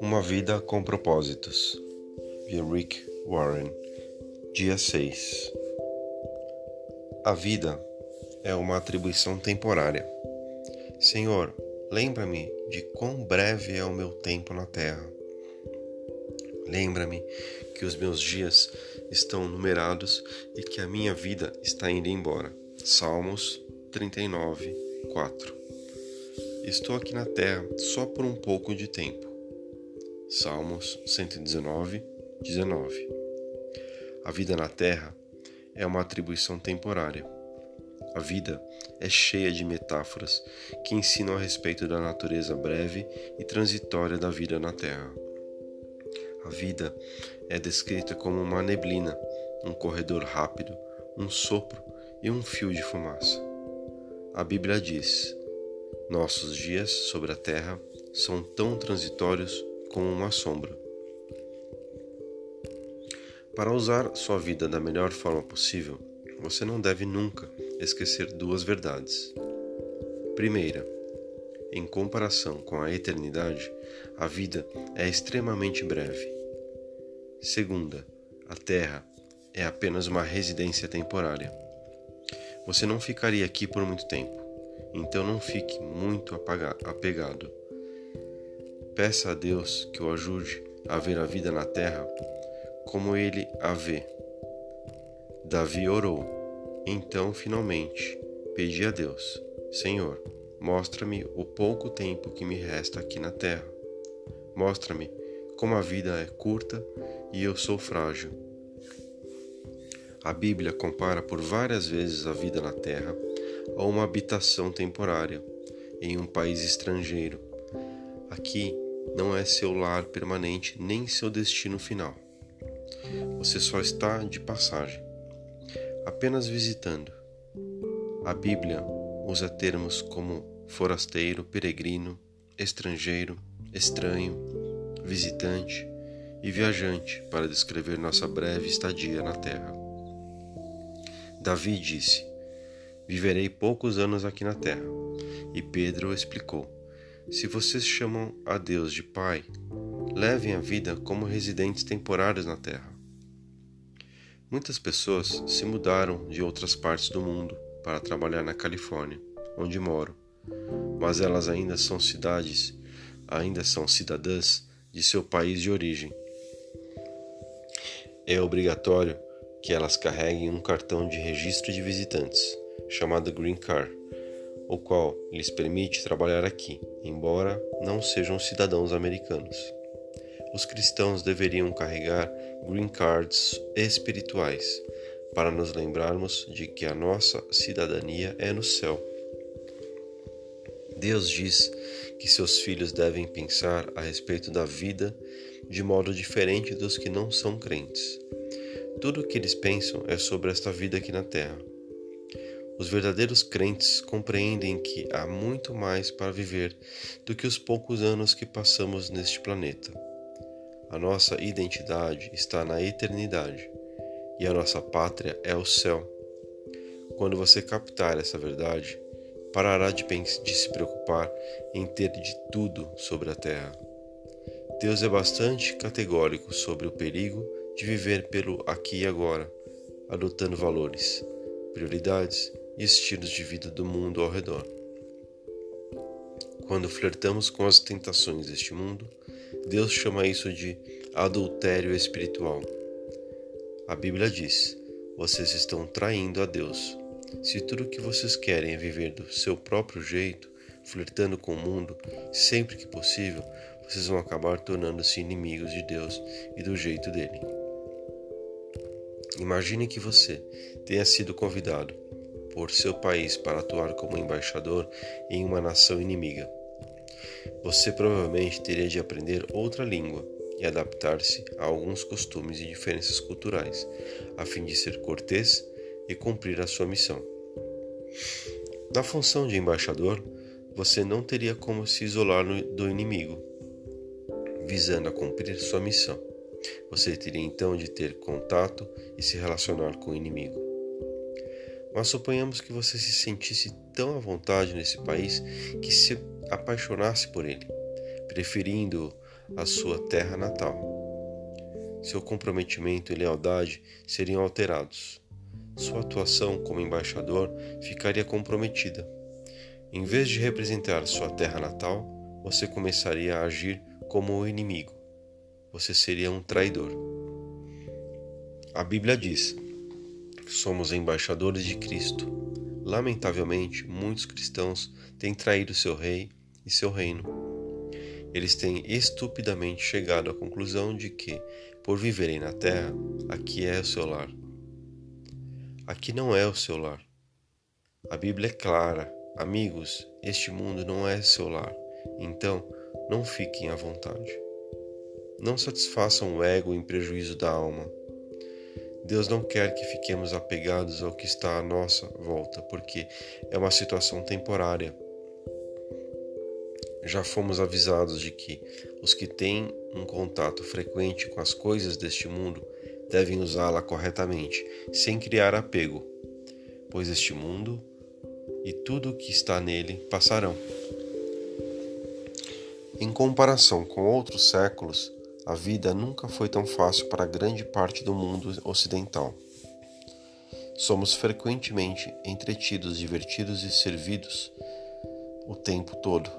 Uma Vida com Propósitos, de Rick Warren, dia 6. A vida é uma atribuição temporária. Senhor, lembra-me de quão breve é o meu tempo na terra. Lembra-me que os meus dias estão numerados e que a minha vida está indo embora. Salmos 39, 4. Estou aqui na terra só por um pouco de tempo Salmos 119, 19. A vida na terra é uma atribuição temporária. A vida é cheia de metáforas que ensinam a respeito da natureza breve e transitória da vida na terra. A vida é descrita como uma neblina, um corredor rápido, um sopro e um fio de fumaça. A Bíblia diz: Nossos dias sobre a terra são tão transitórios como uma sombra. Para usar sua vida da melhor forma possível, você não deve nunca esquecer duas verdades. Primeira, em comparação com a eternidade, a vida é extremamente breve. Segunda, a Terra é apenas uma residência temporária. Você não ficaria aqui por muito tempo, então não fique muito apegado Peça a Deus que o ajude a ver a vida na terra como ele a vê. Davi orou. Então, finalmente, pedi a Deus: Senhor, mostra-me o pouco tempo que me resta aqui na terra. Mostra-me como a vida é curta e eu sou frágil. A Bíblia compara por várias vezes a vida na terra a uma habitação temporária em um país estrangeiro. Aqui não é seu lar permanente nem seu destino final. Você só está de passagem, apenas visitando. A Bíblia usa termos como forasteiro, peregrino, estrangeiro, estranho, visitante e viajante para descrever nossa breve estadia na terra. Davi disse: Viverei poucos anos aqui na terra. E Pedro explicou: se vocês chamam a Deus de Pai, levem a vida como residentes temporários na Terra. Muitas pessoas se mudaram de outras partes do mundo para trabalhar na Califórnia, onde moro, mas elas ainda são cidades, ainda são cidadãs de seu país de origem. É obrigatório que elas carreguem um cartão de registro de visitantes, chamado Green Card o qual lhes permite trabalhar aqui, embora não sejam cidadãos americanos. Os cristãos deveriam carregar green cards espirituais para nos lembrarmos de que a nossa cidadania é no céu. Deus diz que seus filhos devem pensar a respeito da vida de modo diferente dos que não são crentes. Tudo o que eles pensam é sobre esta vida aqui na terra. Os verdadeiros crentes compreendem que há muito mais para viver do que os poucos anos que passamos neste planeta. A nossa identidade está na eternidade e a nossa pátria é o céu. Quando você captar essa verdade, parará de, de se preocupar em ter de tudo sobre a terra. Deus é bastante categórico sobre o perigo de viver pelo aqui e agora, adotando valores, prioridades e estilos de vida do mundo ao redor. Quando flertamos com as tentações deste mundo, Deus chama isso de adultério espiritual. A Bíblia diz: vocês estão traindo a Deus. Se tudo o que vocês querem é viver do seu próprio jeito, flertando com o mundo, sempre que possível, vocês vão acabar tornando-se inimigos de Deus e do jeito dele. Imagine que você tenha sido convidado por seu país para atuar como embaixador em uma nação inimiga. Você provavelmente teria de aprender outra língua e adaptar-se a alguns costumes e diferenças culturais, a fim de ser cortês e cumprir a sua missão. Na função de embaixador, você não teria como se isolar do inimigo, visando a cumprir sua missão. Você teria então de ter contato e se relacionar com o inimigo. Mas suponhamos que você se sentisse tão à vontade nesse país que se apaixonasse por ele, preferindo a sua terra natal. Seu comprometimento e lealdade seriam alterados. Sua atuação como embaixador ficaria comprometida. Em vez de representar sua terra natal, você começaria a agir como o inimigo. Você seria um traidor. A Bíblia diz: somos embaixadores de Cristo. Lamentavelmente, muitos cristãos têm traído seu rei e seu reino. Eles têm estupidamente chegado à conclusão de que, por viverem na terra, aqui é o seu lar. Aqui não é o seu lar. A Bíblia é clara Amigos, este mundo não é seu lar, então não fiquem à vontade. Não satisfaçam o ego em prejuízo da alma. Deus não quer que fiquemos apegados ao que está à nossa volta, porque é uma situação temporária. Já fomos avisados de que os que têm um contato frequente com as coisas deste mundo devem usá-la corretamente, sem criar apego, pois este mundo e tudo o que está nele passarão. Em comparação com outros séculos, a vida nunca foi tão fácil para grande parte do mundo ocidental. Somos frequentemente entretidos, divertidos e servidos o tempo todo.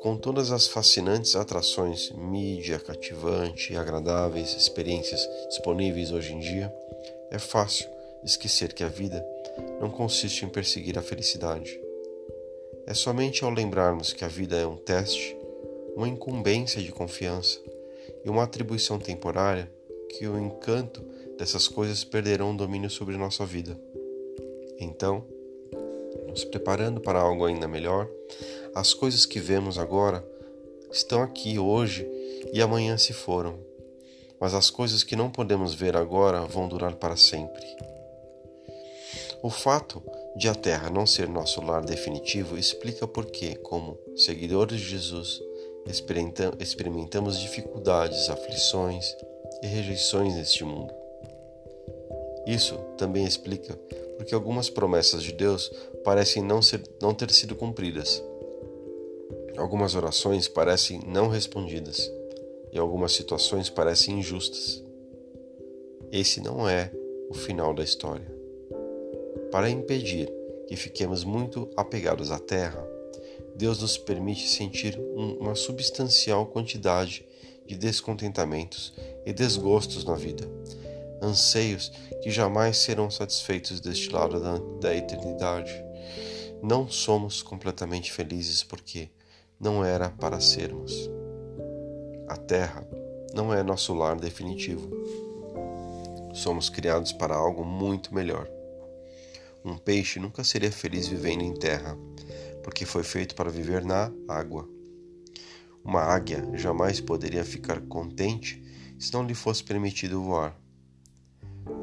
Com todas as fascinantes atrações, mídia cativante e agradáveis experiências disponíveis hoje em dia, é fácil esquecer que a vida não consiste em perseguir a felicidade. É somente ao lembrarmos que a vida é um teste, uma incumbência de confiança e uma atribuição temporária que o encanto dessas coisas perderão o domínio sobre nossa vida. Então, nos preparando para algo ainda melhor, as coisas que vemos agora estão aqui hoje e amanhã se foram, mas as coisas que não podemos ver agora vão durar para sempre. O fato de a Terra não ser nosso lar definitivo explica por que, como seguidores de Jesus, experimentamos dificuldades, aflições e rejeições neste mundo. Isso também explica porque algumas promessas de Deus parecem não, ser, não ter sido cumpridas. Algumas orações parecem não respondidas e algumas situações parecem injustas. Esse não é o final da história. Para impedir que fiquemos muito apegados à terra, Deus nos permite sentir uma substancial quantidade de descontentamentos e desgostos na vida, anseios que jamais serão satisfeitos deste lado da, da eternidade. Não somos completamente felizes porque não era para sermos. A terra não é nosso lar definitivo. Somos criados para algo muito melhor. Um peixe nunca seria feliz vivendo em terra, porque foi feito para viver na água. Uma águia jamais poderia ficar contente se não lhe fosse permitido voar.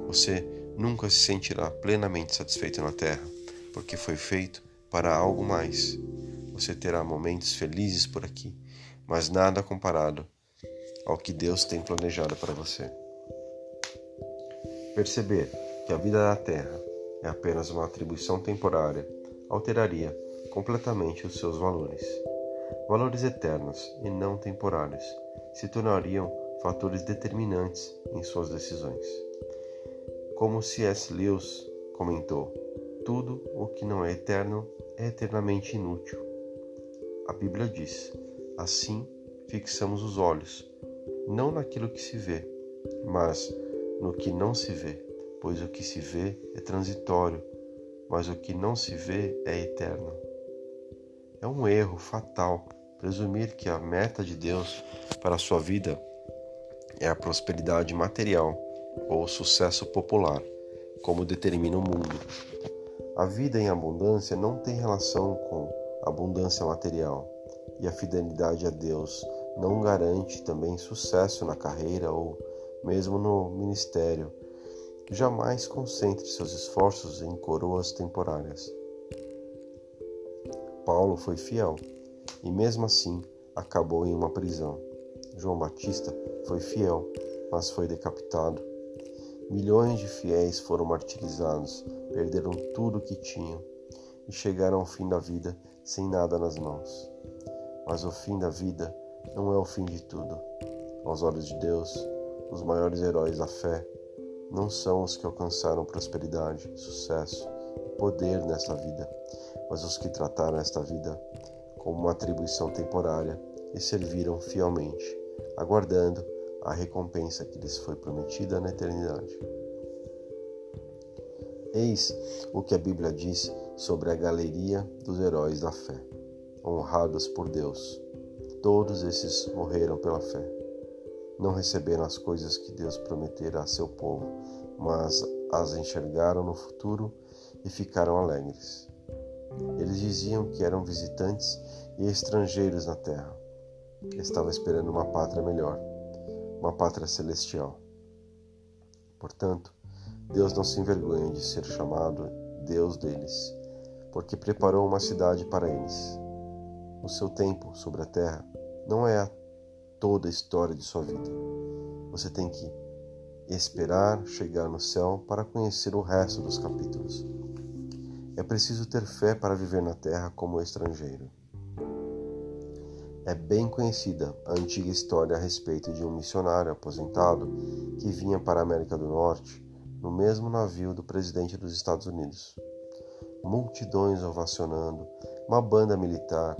Você nunca se sentirá plenamente satisfeito na terra, porque foi feito para algo mais. Você terá momentos felizes por aqui, mas nada comparado ao que Deus tem planejado para você. Perceber que a vida da terra é apenas uma atribuição temporária, alteraria completamente os seus valores. Valores eternos e não temporários se tornariam fatores determinantes em suas decisões. Como C.S. Lewis comentou, tudo o que não é eterno é eternamente inútil. A Bíblia diz: assim fixamos os olhos, não naquilo que se vê, mas no que não se vê pois o que se vê é transitório, mas o que não se vê é eterno. É um erro fatal presumir que a meta de Deus para a sua vida é a prosperidade material ou o sucesso popular, como determina o mundo. A vida em abundância não tem relação com abundância material, e a fidelidade a Deus não garante também sucesso na carreira ou mesmo no ministério Jamais concentre seus esforços em coroas temporárias. Paulo foi fiel e, mesmo assim, acabou em uma prisão. João Batista foi fiel, mas foi decapitado. Milhões de fiéis foram martirizados, perderam tudo o que tinham e chegaram ao fim da vida sem nada nas mãos. Mas o fim da vida não é o fim de tudo. Aos olhos de Deus, os maiores heróis da fé não são os que alcançaram prosperidade, sucesso e poder nesta vida, mas os que trataram esta vida como uma atribuição temporária e serviram fielmente, aguardando a recompensa que lhes foi prometida na eternidade. Eis o que a Bíblia diz sobre a galeria dos heróis da fé, honrados por Deus. Todos esses morreram pela fé. Não receberam as coisas que Deus prometera a seu povo, mas as enxergaram no futuro e ficaram alegres. Eles diziam que eram visitantes e estrangeiros na terra. Estavam esperando uma pátria melhor, uma pátria celestial. Portanto, Deus não se envergonha de ser chamado Deus deles, porque preparou uma cidade para eles. O seu tempo sobre a terra não é a toda a história de sua vida. Você tem que esperar chegar no céu para conhecer o resto dos capítulos. É preciso ter fé para viver na terra como estrangeiro. É bem conhecida a antiga história a respeito de um missionário aposentado que vinha para a América do Norte no mesmo navio do presidente dos Estados Unidos. Multidões ovacionando, uma banda militar,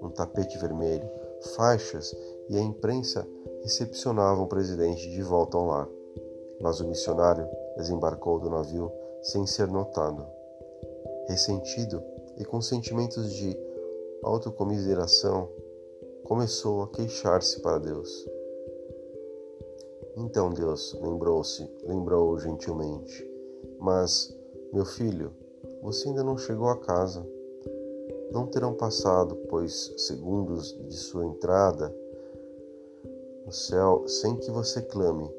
um tapete vermelho, faixas e a imprensa recepcionavam o presidente de volta ao lar. Mas o missionário desembarcou do navio sem ser notado. Ressentido e com sentimentos de autocomiseração, começou a queixar-se para Deus. Então Deus lembrou-se, lembrou gentilmente: Mas, meu filho, você ainda não chegou a casa. Não terão passado, pois, segundos de sua entrada no céu sem que você clame,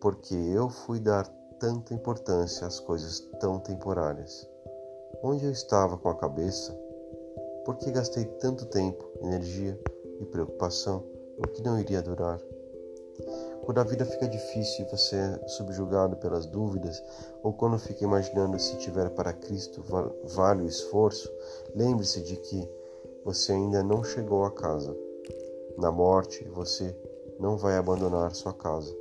porque eu fui dar tanta importância às coisas tão temporárias. Onde eu estava com a cabeça? Por que gastei tanto tempo, energia e preocupação no que não iria durar? Quando a vida fica difícil e você é subjugado pelas dúvidas, ou quando fica imaginando se tiver para Cristo vale o esforço, lembre-se de que você ainda não chegou a casa. Na morte, você não vai abandonar sua casa,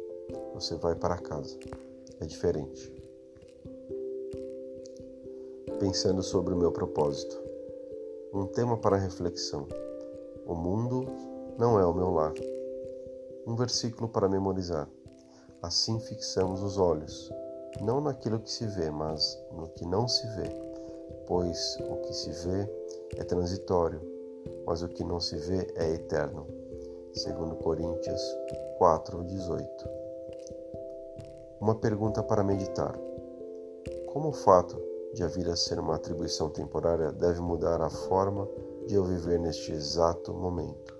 você vai para casa. É diferente. Pensando sobre o meu propósito. Um tema para reflexão. O mundo não é o meu lar. Um versículo para memorizar. Assim fixamos os olhos, não naquilo que se vê, mas no que não se vê, pois o que se vê é transitório, mas o que não se vê é eterno. Segundo Coríntios 4:18. Uma pergunta para meditar. Como o fato de a vida ser uma atribuição temporária deve mudar a forma de eu viver neste exato momento?